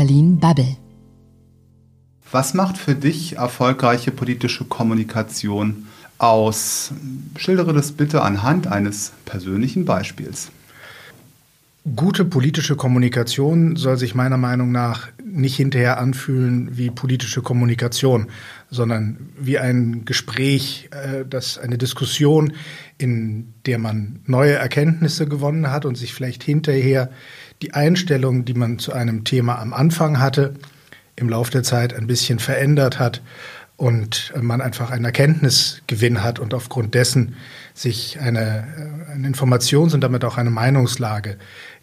Berlin Bubble. Was macht für dich erfolgreiche politische Kommunikation aus? Schildere das bitte anhand eines persönlichen Beispiels. Gute politische Kommunikation soll sich meiner Meinung nach nicht hinterher anfühlen wie politische Kommunikation, sondern wie ein Gespräch, äh, das eine Diskussion, in der man neue Erkenntnisse gewonnen hat und sich vielleicht hinterher die Einstellung, die man zu einem Thema am Anfang hatte, im Laufe der Zeit ein bisschen verändert hat und man einfach einen Erkenntnisgewinn hat und aufgrund dessen sich eine, äh, eine Informations- und damit auch eine Meinungslage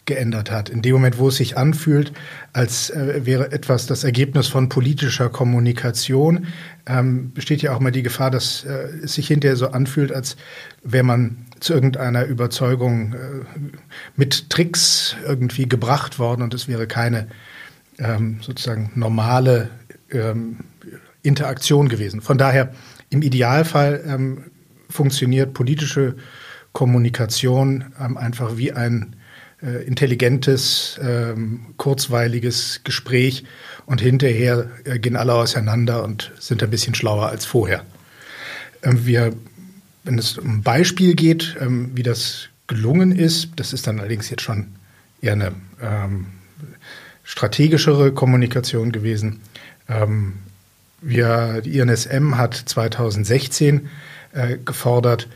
geändert hat. In dem Moment, wo es sich anfühlt, als äh, wäre etwas das Ergebnis von politischer Kommunikation, ähm, besteht ja auch mal die Gefahr, dass äh, es sich hinterher so anfühlt, als wäre man zu irgendeiner Überzeugung äh, mit Tricks irgendwie gebracht worden und es wäre keine ähm, sozusagen normale ähm, Interaktion gewesen. Von daher im Idealfall ähm, funktioniert politische Kommunikation ähm, einfach wie ein äh, intelligentes, ähm, kurzweiliges Gespräch und hinterher äh, gehen alle auseinander und sind ein bisschen schlauer als vorher. Ähm, wir, wenn es um ein Beispiel geht, ähm, wie das gelungen ist, das ist dann allerdings jetzt schon eher eine ähm, strategischere Kommunikation gewesen. Ähm, wir, die INSM hat 2016 äh, gefordert,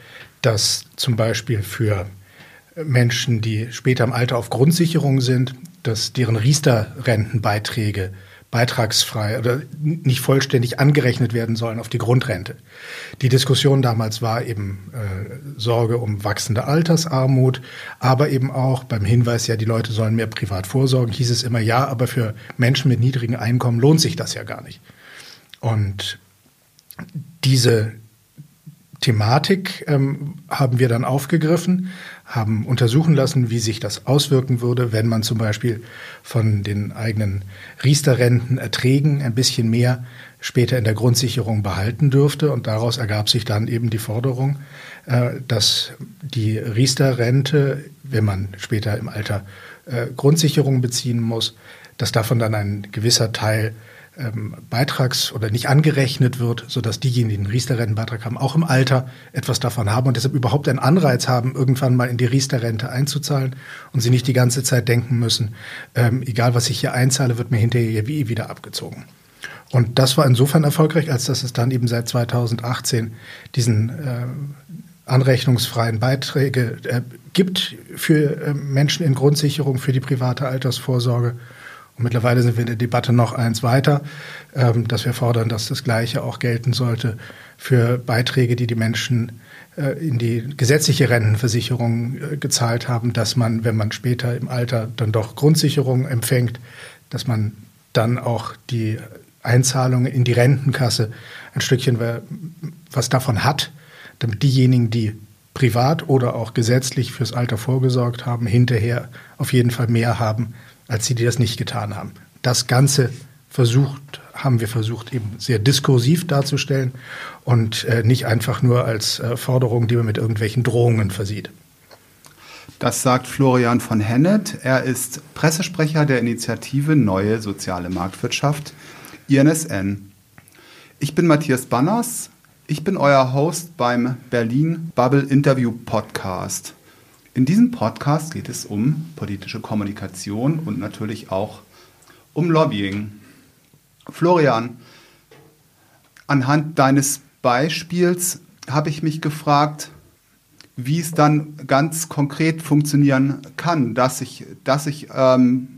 dass zum Beispiel für Menschen, die später im Alter auf Grundsicherung sind, dass deren Riester-Rentenbeiträge beitragsfrei oder nicht vollständig angerechnet werden sollen auf die Grundrente. Die Diskussion damals war eben äh, Sorge um wachsende Altersarmut, aber eben auch beim Hinweis, ja, die Leute sollen mehr privat vorsorgen, hieß es immer, ja, aber für Menschen mit niedrigen Einkommen lohnt sich das ja gar nicht. Und diese Thematik ähm, haben wir dann aufgegriffen, haben untersuchen lassen, wie sich das auswirken würde, wenn man zum Beispiel von den eigenen Riester-Rentenerträgen ein bisschen mehr später in der Grundsicherung behalten dürfte. Und daraus ergab sich dann eben die Forderung, äh, dass die Riester-Rente, wenn man später im Alter äh, Grundsicherung beziehen muss, dass davon dann ein gewisser Teil ähm, Beitrags- oder nicht angerechnet wird, sodass diejenigen, die einen Riester-Rentenbeitrag haben, auch im Alter etwas davon haben und deshalb überhaupt einen Anreiz haben, irgendwann mal in die Riester-Rente einzuzahlen und sie nicht die ganze Zeit denken müssen, ähm, egal was ich hier einzahle, wird mir hinterher wie wieder abgezogen. Und das war insofern erfolgreich, als dass es dann eben seit 2018 diesen äh, anrechnungsfreien Beiträge äh, gibt für äh, Menschen in Grundsicherung für die private Altersvorsorge. Und mittlerweile sind wir in der Debatte noch eins weiter, ähm, dass wir fordern, dass das Gleiche auch gelten sollte für Beiträge, die die Menschen äh, in die gesetzliche Rentenversicherung äh, gezahlt haben, dass man, wenn man später im Alter dann doch Grundsicherung empfängt, dass man dann auch die Einzahlungen in die Rentenkasse ein Stückchen was davon hat, damit diejenigen, die privat oder auch gesetzlich fürs Alter vorgesorgt haben, hinterher auf jeden Fall mehr haben als die, die das nicht getan haben. Das Ganze versucht, haben wir versucht, eben sehr diskursiv darzustellen und äh, nicht einfach nur als äh, Forderung, die man mit irgendwelchen Drohungen versieht. Das sagt Florian von Hennet. Er ist Pressesprecher der Initiative Neue Soziale Marktwirtschaft, INSN. Ich bin Matthias Banners. Ich bin euer Host beim Berlin Bubble Interview Podcast. In diesem Podcast geht es um politische Kommunikation und natürlich auch um Lobbying. Florian, anhand deines Beispiels habe ich mich gefragt, wie es dann ganz konkret funktionieren kann, dass ich, dass ich ähm,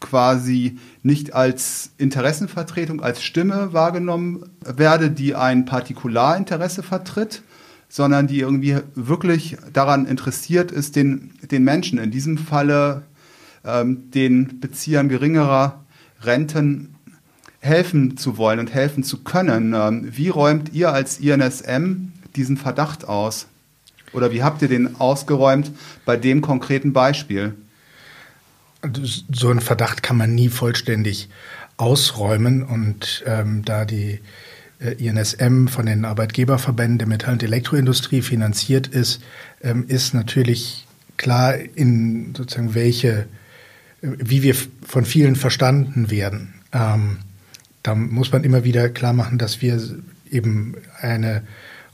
quasi nicht als Interessenvertretung, als Stimme wahrgenommen werde, die ein Partikularinteresse vertritt, sondern die irgendwie wirklich daran interessiert ist, den, den Menschen, in diesem Falle ähm, den Beziehern geringerer Renten helfen zu wollen und helfen zu können. Ähm, wie räumt ihr als INSM diesen Verdacht aus? Oder wie habt ihr den ausgeräumt bei dem konkreten Beispiel? So einen Verdacht kann man nie vollständig ausräumen und ähm, da die INSM von den Arbeitgeberverbänden der Metall- und Elektroindustrie finanziert ist, ähm, ist natürlich klar, in sozusagen welche wie wir von vielen verstanden werden. Ähm, da muss man immer wieder klar machen, dass wir eben eine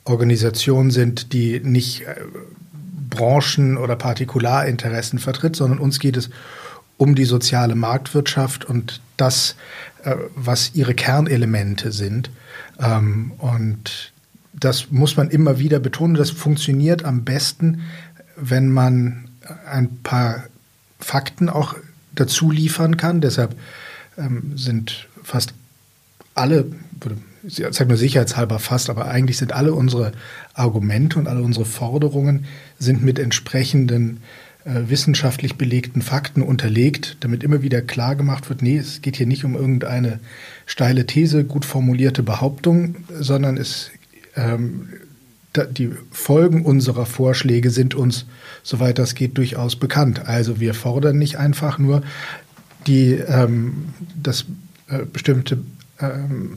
Organisation sind, die nicht äh, Branchen- oder Partikularinteressen vertritt, sondern uns geht es um die soziale Marktwirtschaft und das, äh, was ihre Kernelemente sind. Ähm, und das muss man immer wieder betonen. Das funktioniert am besten, wenn man ein paar Fakten auch dazu liefern kann. Deshalb ähm, sind fast alle, sage nur sicherheitshalber fast, aber eigentlich sind alle unsere Argumente und alle unsere Forderungen sind mit entsprechenden wissenschaftlich belegten Fakten unterlegt, damit immer wieder klar gemacht wird, nee, es geht hier nicht um irgendeine steile These, gut formulierte Behauptung, sondern es ähm, die Folgen unserer Vorschläge sind uns, soweit das geht, durchaus bekannt. Also wir fordern nicht einfach nur die, ähm, dass äh, bestimmte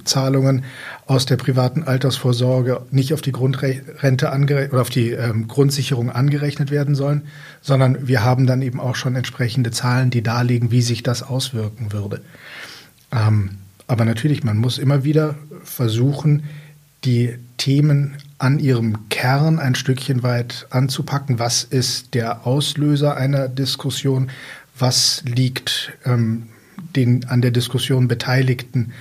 Zahlungen aus der privaten Altersvorsorge nicht auf die Grundrente oder auf die ähm, Grundsicherung angerechnet werden sollen, sondern wir haben dann eben auch schon entsprechende Zahlen, die darlegen, wie sich das auswirken würde. Ähm, aber natürlich, man muss immer wieder versuchen, die Themen an ihrem Kern ein Stückchen weit anzupacken. Was ist der Auslöser einer Diskussion? Was liegt ähm, den an der Diskussion Beteiligten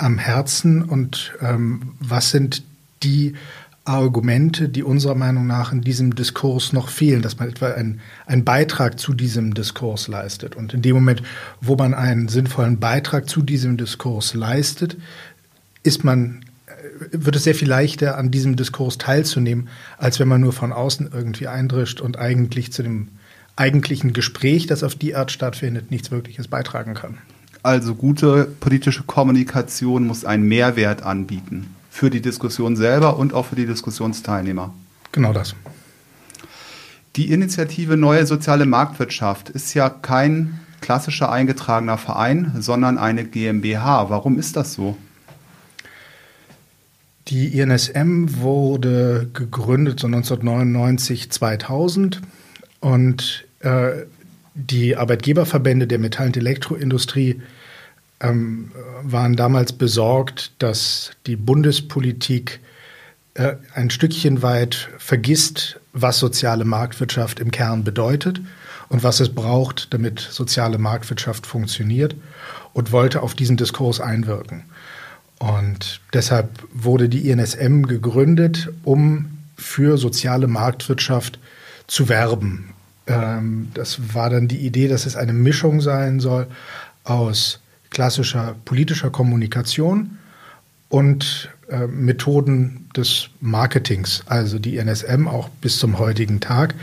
am Herzen und ähm, was sind die Argumente, die unserer Meinung nach in diesem Diskurs noch fehlen, dass man etwa einen, Beitrag zu diesem Diskurs leistet. Und in dem Moment, wo man einen sinnvollen Beitrag zu diesem Diskurs leistet, ist man wird es sehr viel leichter, an diesem Diskurs teilzunehmen, als wenn man nur von außen irgendwie eindrischt und eigentlich zu dem eigentlichen Gespräch, das auf die Art stattfindet, nichts Wirkliches beitragen kann. Also gute politische Kommunikation muss einen Mehrwert anbieten für die Diskussion selber und auch für die Diskussionsteilnehmer. Genau das. Die Initiative Neue Soziale Marktwirtschaft ist ja kein klassischer eingetragener Verein, sondern eine GmbH. Warum ist das so? Die INSM wurde gegründet so 1999, 2000 und äh, die Arbeitgeberverbände der Metall- und Elektroindustrie ähm, waren damals besorgt, dass die Bundespolitik äh, ein Stückchen weit vergisst, was soziale Marktwirtschaft im Kern bedeutet und was es braucht, damit soziale Marktwirtschaft funktioniert und wollte auf diesen Diskurs einwirken. Und deshalb wurde die INSM gegründet, um für soziale Marktwirtschaft zu werben. Ähm, das war dann die Idee, dass es eine Mischung sein soll aus klassischer politischer Kommunikation und äh, Methoden des Marketings, also die INSM auch bis zum heutigen Tag.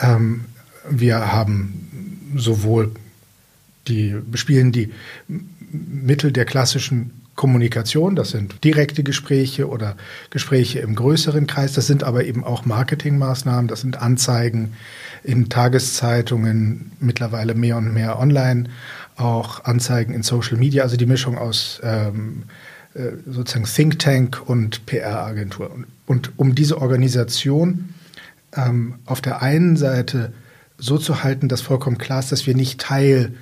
Ähm, wir haben sowohl die bespielen die Mittel der klassischen Kommunikation, das sind direkte Gespräche oder Gespräche im größeren Kreis, das sind aber eben auch Marketingmaßnahmen, das sind Anzeigen in Tageszeitungen, mittlerweile mehr und mehr online, auch Anzeigen in Social Media, also die Mischung aus ähm, äh, sozusagen Think Tank und PR-Agentur. Und, und, um diese Organisation ähm, auf der einen Seite so zu halten, dass vollkommen klar ist, dass wir nicht Teil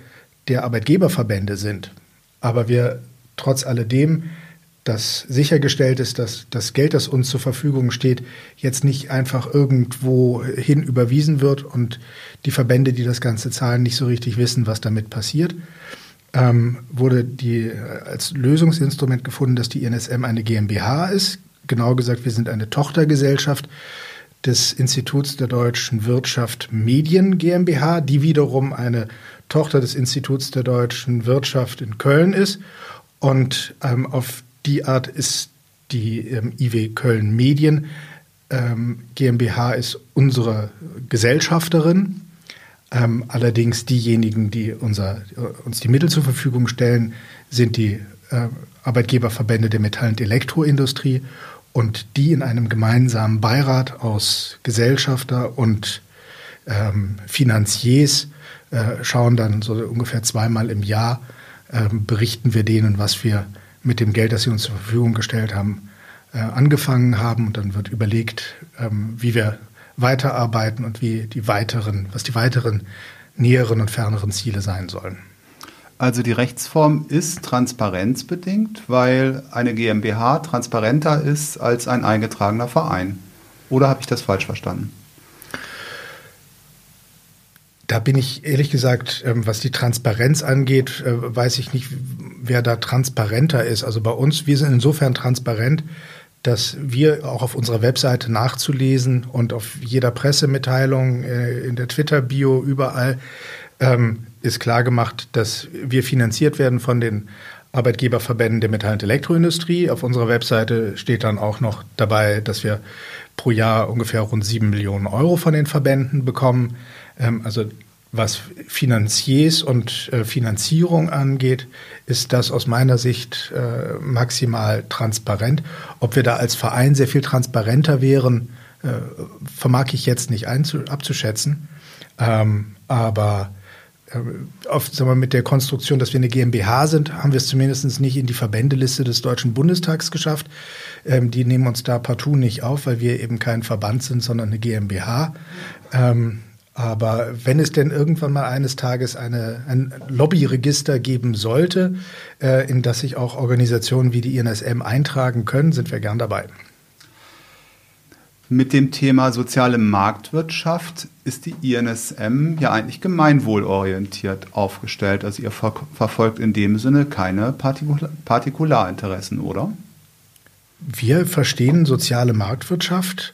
der Arbeitgeberverbände sind, aber wir trotz alledem, dass sichergestellt ist, dass das Geld, das uns zur Verfügung steht, jetzt nicht einfach irgendwo hin überwiesen wird und die Verbände, die das Ganze zahlen, nicht so richtig wissen, was damit passiert, ähm, wurde die äh, als Lösungsinstrument gefunden, dass die INSM eine GmbH ist. Genau gesagt, wir sind eine Tochtergesellschaft des Instituts der deutschen Wirtschaft Medien GmbH, die wiederum eine Tochter des Instituts der deutschen Wirtschaft in Köln ist und ähm, auf die Art ist die ähm, IW Köln Medien ähm, GmbH ist unsere Gesellschafterin. Ähm, allerdings diejenigen, die unser, uns die Mittel zur Verfügung stellen, sind die äh, Arbeitgeberverbände der Metall- und Elektroindustrie und die in einem gemeinsamen Beirat aus Gesellschafter und ähm, Finanziers äh, schauen dann so ungefähr zweimal im Jahr berichten wir denen, was wir mit dem Geld, das sie uns zur Verfügung gestellt haben, äh, angefangen haben. Und dann wird überlegt, ähm, wie wir weiterarbeiten und wie die weiteren, was die weiteren näheren und ferneren Ziele sein sollen. Also die Rechtsform ist transparenzbedingt, weil eine GmbH transparenter ist als ein eingetragener Verein. Oder habe ich das falsch verstanden? Da bin ich ehrlich gesagt, ähm, was die Transparenz angeht, äh, weiß ich nicht, wer da transparenter ist. Also bei uns, wir sind insofern transparent, dass wir auch auf unserer Webseite nachzulesen und auf jeder Pressemitteilung, äh, in der Twitter-Bio, überall ähm, ist klar gemacht, dass wir finanziert werden von den Arbeitgeberverbänden der Metall- und Elektroindustrie. Auf unserer Webseite steht dann auch noch dabei, dass wir pro Jahr ungefähr rund sieben Millionen Euro von den Verbänden bekommen. Ähm, also was Finanziers und äh, Finanzierung angeht, ist das aus meiner Sicht äh, maximal transparent. Ob wir da als Verein sehr viel transparenter wären, äh, vermag ich jetzt nicht abzuschätzen. Ähm, aber auf, sagen wir, mit der Konstruktion, dass wir eine GmbH sind, haben wir es zumindest nicht in die Verbändeliste des Deutschen Bundestags geschafft. Ähm, die nehmen uns da partout nicht auf, weil wir eben kein Verband sind, sondern eine GmbH. Ähm, aber wenn es denn irgendwann mal eines Tages eine, ein Lobbyregister geben sollte, äh, in das sich auch Organisationen wie die INSM eintragen können, sind wir gern dabei. Mit dem Thema soziale Marktwirtschaft ist die INSM ja eigentlich gemeinwohlorientiert aufgestellt. Also ihr ver verfolgt in dem Sinne keine Partikul Partikularinteressen, oder? Wir verstehen soziale Marktwirtschaft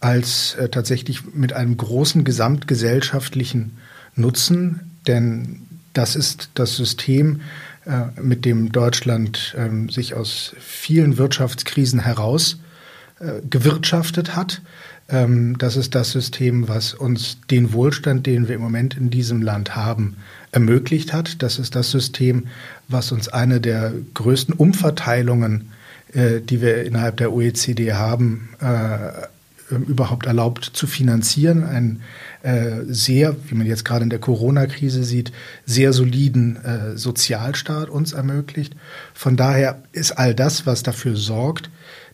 als äh, tatsächlich mit einem großen gesamtgesellschaftlichen Nutzen, denn das ist das System, äh, mit dem Deutschland äh, sich aus vielen Wirtschaftskrisen heraus äh, gewirtschaftet hat. Ähm, das ist das System, was uns den Wohlstand, den wir im Moment in diesem Land haben, ermöglicht hat. Das ist das System, was uns eine der größten Umverteilungen, äh, die wir innerhalb der OECD haben, äh, ähm, überhaupt erlaubt zu finanzieren. Ein äh, sehr, wie man jetzt gerade in der Corona-Krise sieht, sehr soliden äh, Sozialstaat uns ermöglicht. Von daher ist all das, was dafür sorgt,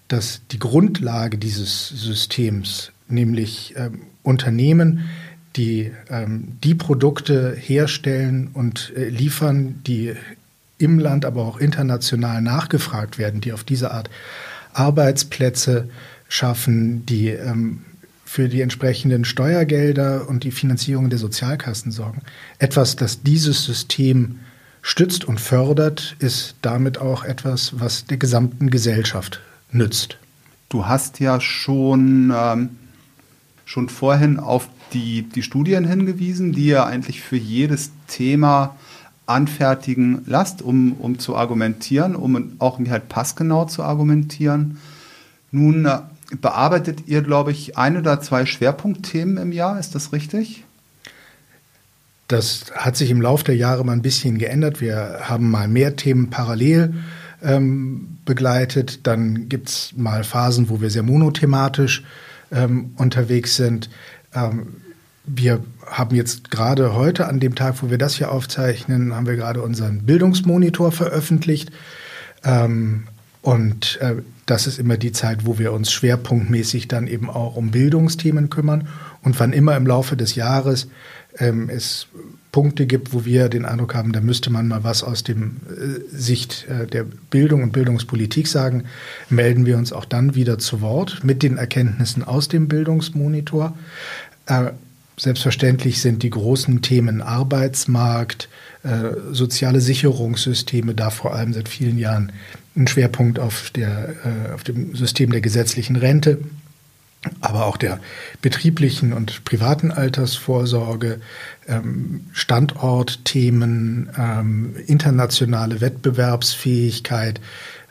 dass die Grundlage dieses Systems, nämlich ähm, Unternehmen, die ähm, die Produkte herstellen und äh, liefern, die im Land, aber auch international nachgefragt werden, die auf diese Art Arbeitsplätze schaffen, die ähm, für die entsprechenden Steuergelder und die Finanzierung der Sozialkassen sorgen. Etwas, das dieses System stützt und fördert, ist damit auch etwas, was der gesamten Gesellschaft nützt. Du hast ja schon, ähm, schon vorhin auf die, die Studien hingewiesen, die ihr eigentlich für jedes Thema anfertigen lasst, um, um zu argumentieren, um auch halt passgenau zu argumentieren. Nun äh, bearbeitet ihr, glaube ich, ein oder zwei Schwerpunktthemen im Jahr, ist das richtig? Das hat sich im Laufe der Jahre mal ein bisschen geändert. Wir haben mal mehr Themen parallel ähm, begleitet. Dann gibt es mal Phasen, wo wir sehr monothematisch ähm, unterwegs sind. Ähm, wir haben jetzt gerade heute, an dem Tag, wo wir das hier aufzeichnen, haben wir gerade unseren Bildungsmonitor veröffentlicht. Ähm, und äh, das ist immer die Zeit, wo wir uns schwerpunktmäßig dann eben auch um Bildungsthemen kümmern. Und wann immer im Laufe des Jahres ähm, es Punkte gibt, wo wir den Eindruck haben, da müsste man mal was aus dem äh, Sicht äh, der Bildung und Bildungspolitik sagen, melden wir uns auch dann wieder zu Wort mit den Erkenntnissen aus dem Bildungsmonitor. Äh, selbstverständlich sind die großen Themen Arbeitsmarkt, äh, soziale Sicherungssysteme da vor allem seit vielen Jahren ein Schwerpunkt auf, der, äh, auf dem System der gesetzlichen Rente, aber auch der betrieblichen und privaten Altersvorsorge, ähm, Standortthemen, ähm, internationale Wettbewerbsfähigkeit.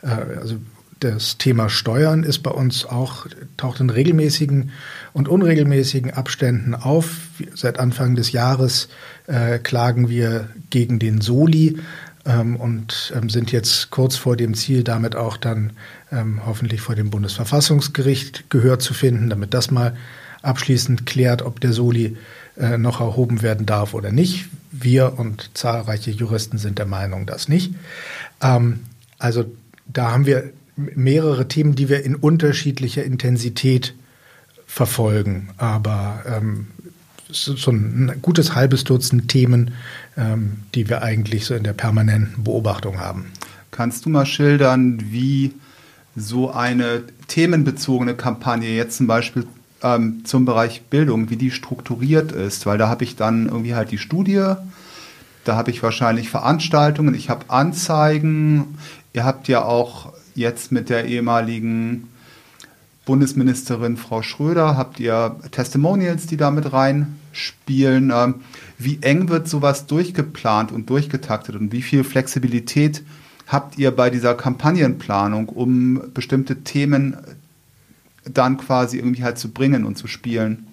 Äh, also das Thema Steuern ist bei uns auch, taucht in regelmäßigen und unregelmäßigen Abständen auf. Seit Anfang des Jahres äh, klagen wir gegen den Soli, ähm, und ähm, sind jetzt kurz vor dem Ziel, damit auch dann ähm, hoffentlich vor dem Bundesverfassungsgericht Gehör zu finden, damit das mal abschließend klärt, ob der Soli äh, noch erhoben werden darf oder nicht. Wir und zahlreiche Juristen sind der Meinung, dass nicht. Ähm, also da haben wir mehrere Themen, die wir in unterschiedlicher Intensität verfolgen. Aber ähm, so ein gutes halbes Dutzend Themen, ähm, die wir eigentlich so in der permanenten Beobachtung haben. Kannst du mal schildern, wie so eine themenbezogene Kampagne jetzt zum Beispiel ähm, zum Bereich Bildung, wie die strukturiert ist? Weil da habe ich dann irgendwie halt die Studie, da habe ich wahrscheinlich Veranstaltungen, ich habe Anzeigen. Ihr habt ja auch jetzt mit der ehemaligen Bundesministerin Frau Schröder, habt ihr Testimonials, die da mit reinspielen. Ähm, wie eng wird sowas durchgeplant und durchgetaktet und wie viel Flexibilität habt ihr bei dieser Kampagnenplanung, um bestimmte Themen dann quasi irgendwie halt zu bringen und zu spielen?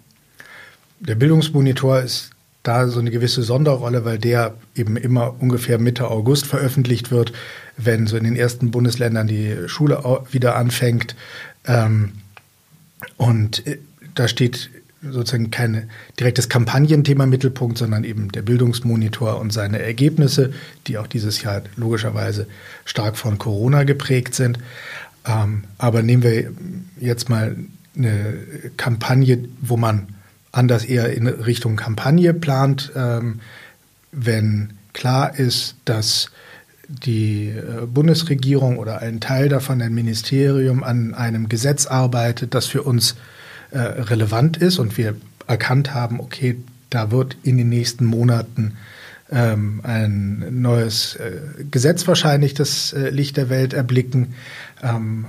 Der Bildungsmonitor ist da so eine gewisse Sonderrolle, weil der eben immer ungefähr Mitte August veröffentlicht wird, wenn so in den ersten Bundesländern die Schule wieder anfängt. Ähm, und äh, da steht sozusagen kein direktes Kampagnenthema im Mittelpunkt, sondern eben der Bildungsmonitor und seine Ergebnisse, die auch dieses Jahr logischerweise stark von Corona geprägt sind. Ähm, aber nehmen wir jetzt mal eine Kampagne, wo man anders eher in Richtung Kampagne plant, ähm, wenn klar ist, dass die äh, Bundesregierung oder ein Teil davon, ein Ministerium, an einem Gesetz arbeitet, das für uns äh, relevant ist und wir erkannt haben, okay, da wird in den nächsten Monaten ähm, ein neues äh, Gesetz wahrscheinlich das äh, Licht der Welt erblicken. Ähm,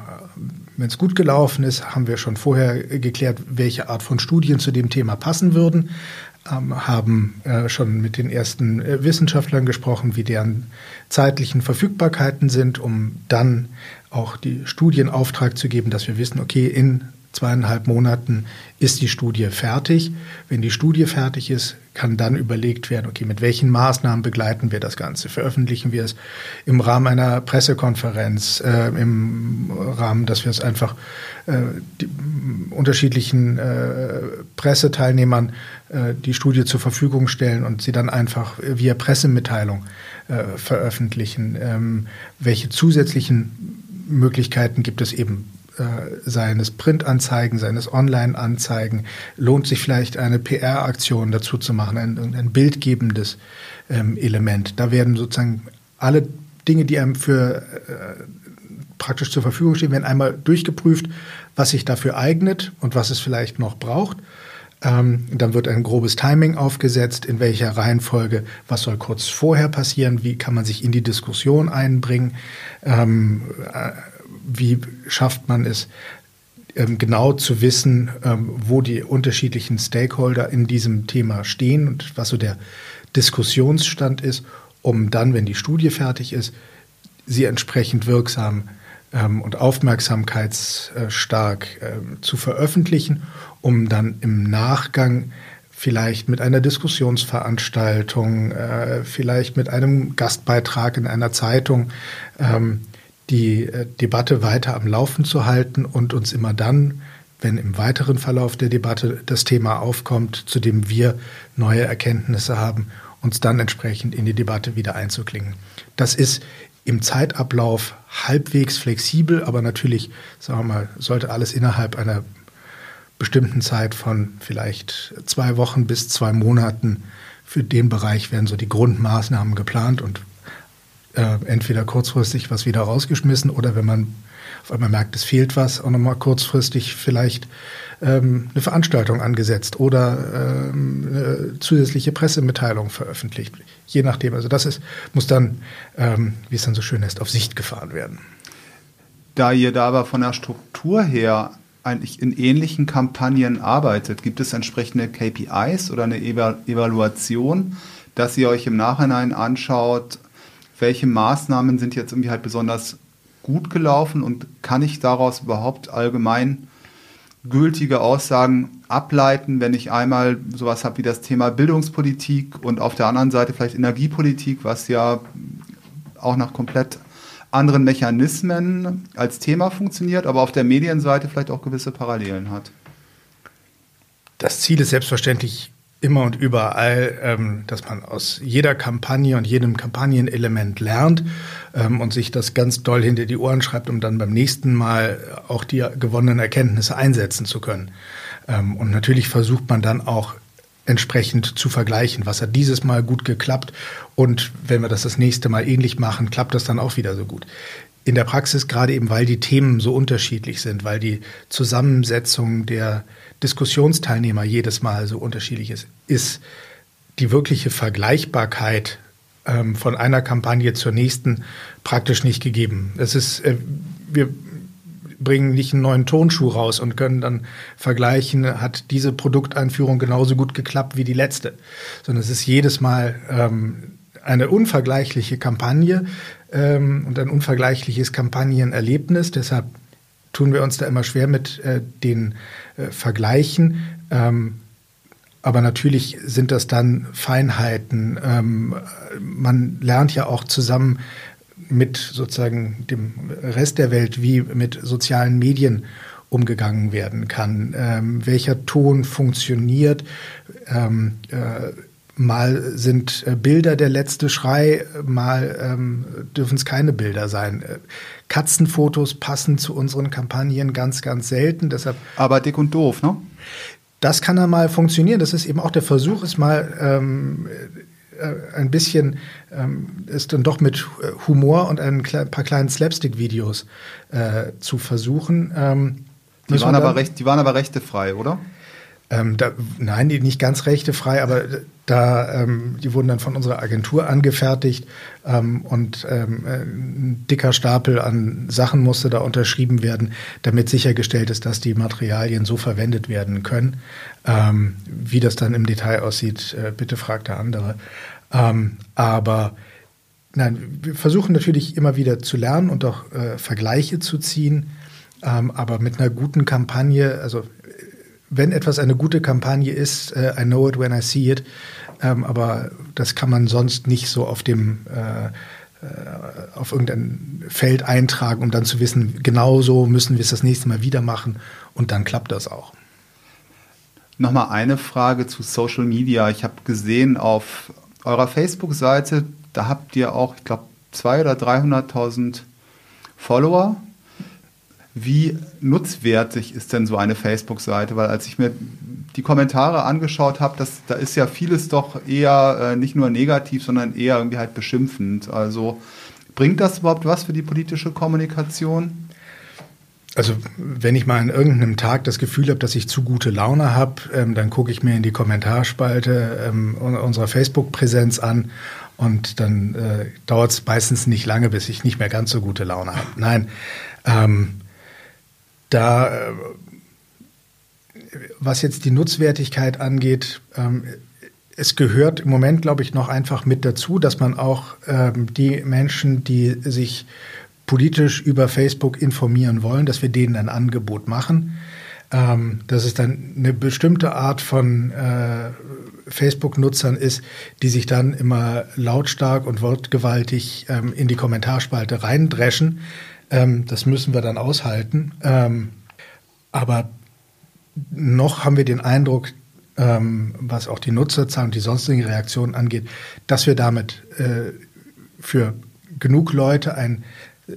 Wenn es gut gelaufen ist, haben wir schon vorher geklärt, welche Art von Studien zu dem Thema passen würden ähm, haben äh, schon mit den ersten äh, Wissenschaftlern gesprochen, wie deren zeitlichen Verfügbarkeiten sind, um dann auch die Studien Auftrag zu geben, dass wir wissen, okay, in zweieinhalb Monaten ist die Studie fertig. Wenn die Studie fertig ist, kann dann überlegt werden, okay, mit welchen Maßnahmen begleiten wir das Ganze? Veröffentlichen wir es im Rahmen einer Pressekonferenz, äh, im Rahmen, dass wir es einfach äh, die, unterschiedlichen äh, Presseteilnehmern äh, die Studie zur Verfügung stellen und sie dann einfach via Pressemitteilung äh, veröffentlichen. Ähm, welche zusätzlichen Möglichkeiten gibt es eben seines Printanzeigen, seines Online-Anzeigen, lohnt sich vielleicht eine PR-Aktion dazu zu machen, ein, ein bildgebendes ähm, Element. Da werden sozusagen alle Dinge, die einem für äh, praktisch zur Verfügung stehen, werden einmal durchgeprüft, was sich dafür eignet und was es vielleicht noch braucht. Ähm, dann wird ein grobes Timing aufgesetzt, in welcher Reihenfolge, was soll kurz vorher passieren, wie kann man sich in die Diskussion einbringen. Ähm, äh, wie schafft man es, ähm, genau zu wissen, ähm, wo die unterschiedlichen Stakeholder in diesem Thema stehen und was so der Diskussionsstand ist, um dann, wenn die Studie fertig ist, sie entsprechend wirksam ähm, und aufmerksamkeitsstark zu veröffentlichen, um dann im Nachgang vielleicht mit einer Diskussionsveranstaltung, äh, vielleicht mit einem Gastbeitrag in einer Zeitung die äh, Debatte weiter am Laufen zu halten und uns immer dann, wenn im weiteren Verlauf der Debatte das Thema aufkommt, zu dem wir neue Erkenntnisse haben, uns dann entsprechend in die Debatte wieder einzuklingen. Das ist im Zeitablauf halbwegs flexibel, aber natürlich, sagen wir mal, sollte alles innerhalb einer bestimmten Zeit von vielleicht zwei Wochen bis zwei Monaten für den Bereich werden so die Grundmaßnahmen geplant und äh, entweder kurzfristig was wieder rausgeschmissen oder wenn man auf einmal merkt, es fehlt was, auch nochmal kurzfristig vielleicht ähm, eine Veranstaltung angesetzt oder ähm, eine zusätzliche Pressemitteilung veröffentlicht. Je nachdem. Also das ist, muss dann, ähm, wie es dann so schön heißt, auf Sicht gefahren werden. Da ihr da aber von der Struktur her eigentlich in ähnlichen Kampagnen arbeitet, gibt es entsprechende KPIs oder eine Evaluation, dass ihr euch im Nachhinein anschaut, welche Maßnahmen sind jetzt irgendwie halt besonders gut gelaufen und kann ich daraus überhaupt allgemein gültige Aussagen ableiten, wenn ich einmal sowas habe wie das Thema Bildungspolitik und auf der anderen Seite vielleicht Energiepolitik, was ja auch nach komplett anderen Mechanismen als Thema funktioniert, aber auf der Medienseite vielleicht auch gewisse Parallelen hat. Das Ziel ist selbstverständlich immer und überall, ähm, dass man aus jeder Kampagne und jedem Kampagnenelement lernt ähm, und sich das ganz doll hinter die Ohren schreibt, um dann beim nächsten Mal auch die gewonnenen Erkenntnisse einsetzen zu können. Ähm, und natürlich versucht man dann auch entsprechend zu vergleichen. Was hat dieses Mal gut geklappt? Und wenn wir das das nächste Mal ähnlich machen, klappt das dann auch wieder so gut. In der Praxis, gerade eben, weil die Themen so unterschiedlich sind, weil die Zusammensetzung der Diskussionsteilnehmer jedes Mal so unterschiedlich ist, ist die wirkliche Vergleichbarkeit ähm, von einer Kampagne zur nächsten praktisch nicht gegeben. Es ist, äh, wir bringen nicht einen neuen Tonschuh raus und können dann vergleichen, hat diese Produkteinführung genauso gut geklappt wie die letzte, sondern es ist jedes Mal ähm, eine unvergleichliche Kampagne ähm, und ein unvergleichliches Kampagnenerlebnis. Deshalb tun wir uns da immer schwer mit äh, den äh, Vergleichen. Ähm, aber natürlich sind das dann Feinheiten. Ähm, man lernt ja auch zusammen mit sozusagen dem Rest der Welt, wie mit sozialen Medien umgegangen werden kann, ähm, welcher Ton funktioniert. Ähm, äh, mal sind äh, Bilder der letzte Schrei, mal ähm, dürfen es keine Bilder sein. Äh, Katzenfotos passen zu unseren Kampagnen ganz, ganz selten. Deshalb Aber dick und doof, ne? Das kann dann mal funktionieren. Das ist eben auch der Versuch, es mal ähm, äh, ein bisschen ähm, ist dann doch mit Humor und ein paar kleinen Slapstick-Videos äh, zu versuchen. Ähm, die, waren aber recht, die waren aber rechtefrei, oder? Ähm, da, nein, die nicht ganz rechtefrei, aber da, ähm, die wurden dann von unserer Agentur angefertigt ähm, und ähm, ein dicker Stapel an Sachen musste da unterschrieben werden, damit sichergestellt ist, dass die Materialien so verwendet werden können. Ähm, wie das dann im Detail aussieht, äh, bitte fragt der andere. Ähm, aber nein, wir versuchen natürlich immer wieder zu lernen und auch äh, Vergleiche zu ziehen. Aber mit einer guten Kampagne, also wenn etwas eine gute Kampagne ist, äh, I know it when I see it, ähm, aber das kann man sonst nicht so auf dem äh, äh, auf irgendein Feld eintragen, um dann zu wissen, genau so müssen wir es das nächste Mal wieder machen und dann klappt das auch. Nochmal eine Frage zu Social Media. Ich habe gesehen auf eurer Facebook-Seite, da habt ihr auch, ich glaube, 200.000 oder 300.000 Follower wie nutzwertig ist denn so eine Facebook-Seite? Weil als ich mir die Kommentare angeschaut habe, da ist ja vieles doch eher äh, nicht nur negativ, sondern eher irgendwie halt beschimpfend. Also bringt das überhaupt was für die politische Kommunikation? Also wenn ich mal an irgendeinem Tag das Gefühl habe, dass ich zu gute Laune habe, ähm, dann gucke ich mir in die Kommentarspalte ähm, unserer Facebook-Präsenz an und dann äh, dauert es meistens nicht lange, bis ich nicht mehr ganz so gute Laune habe. Nein, ähm, da, äh, was jetzt die Nutzwertigkeit angeht, ähm, es gehört im Moment, glaube ich, noch einfach mit dazu, dass man auch ähm, die Menschen, die sich politisch über Facebook informieren wollen, dass wir denen ein Angebot machen. Ähm, dass es dann eine bestimmte Art von äh, Facebook-Nutzern ist, die sich dann immer lautstark und wortgewaltig ähm, in die Kommentarspalte reindreschen. Ähm, das müssen wir dann aushalten. Ähm, aber noch haben wir den Eindruck, ähm, was auch die Nutzerzahlen und die sonstigen Reaktionen angeht, dass wir damit äh, für genug Leute ein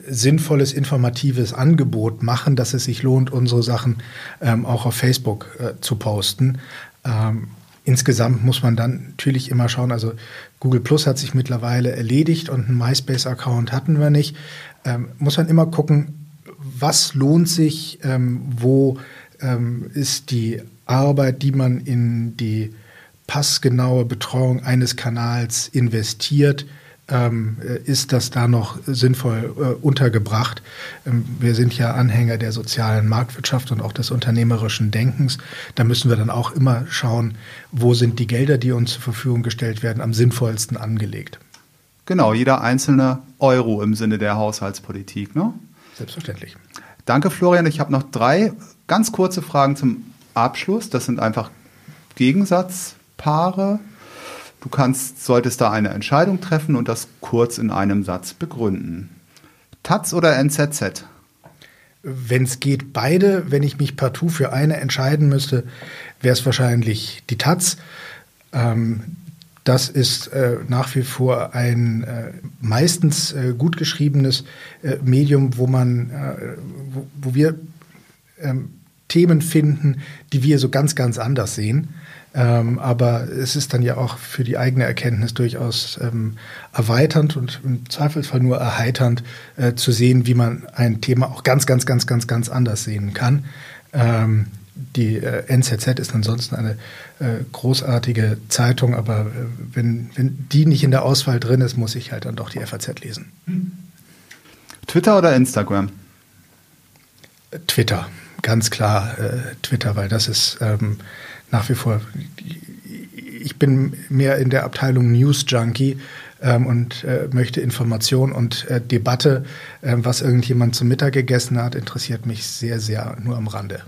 sinnvolles, informatives Angebot machen, dass es sich lohnt, unsere Sachen ähm, auch auf Facebook äh, zu posten. Ähm, insgesamt muss man dann natürlich immer schauen, also Google Plus hat sich mittlerweile erledigt und einen MySpace-Account hatten wir nicht. Ähm, muss man immer gucken, was lohnt sich, ähm, wo ähm, ist die Arbeit, die man in die passgenaue Betreuung eines Kanals investiert, ähm, äh, ist das da noch sinnvoll äh, untergebracht. Ähm, wir sind ja Anhänger der sozialen Marktwirtschaft und auch des unternehmerischen Denkens. Da müssen wir dann auch immer schauen, wo sind die Gelder, die uns zur Verfügung gestellt werden, am sinnvollsten angelegt. Genau, jeder einzelne Euro im Sinne der Haushaltspolitik. Ne? Selbstverständlich. Danke, Florian. Ich habe noch drei ganz kurze Fragen zum Abschluss. Das sind einfach Gegensatzpaare. Du kannst, solltest da eine Entscheidung treffen und das kurz in einem Satz begründen. Taz oder NZZ? Wenn es geht, beide. Wenn ich mich partout für eine entscheiden müsste, wäre es wahrscheinlich die Taz. Ähm, das ist äh, nach wie vor ein äh, meistens äh, gut geschriebenes äh, Medium, wo man, äh, wo, wo, wir ähm, Themen finden, die wir so ganz, ganz anders sehen. Ähm, aber es ist dann ja auch für die eigene Erkenntnis durchaus ähm, erweiternd und im Zweifelsfall nur erheiternd äh, zu sehen, wie man ein Thema auch ganz, ganz, ganz, ganz, ganz anders sehen kann. Ähm, die äh, NZZ ist ansonsten eine äh, großartige Zeitung, aber äh, wenn, wenn die nicht in der Auswahl drin ist, muss ich halt dann doch die FAZ lesen. Twitter oder Instagram? Twitter, ganz klar äh, Twitter, weil das ist ähm, nach wie vor, ich bin mehr in der Abteilung News Junkie ähm, und äh, möchte Information und äh, Debatte. Äh, was irgendjemand zum Mittag gegessen hat, interessiert mich sehr, sehr nur am Rande.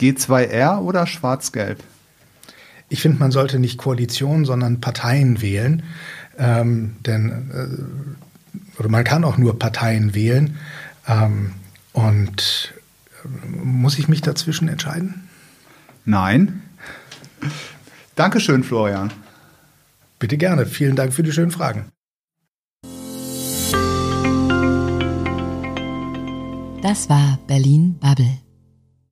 G2R oder Schwarz-Gelb? Ich finde, man sollte nicht Koalition, sondern Parteien wählen. Ähm, denn äh, oder man kann auch nur Parteien wählen. Ähm, und äh, muss ich mich dazwischen entscheiden? Nein. Dankeschön, Florian. Bitte gerne. Vielen Dank für die schönen Fragen. Das war Berlin Bubble.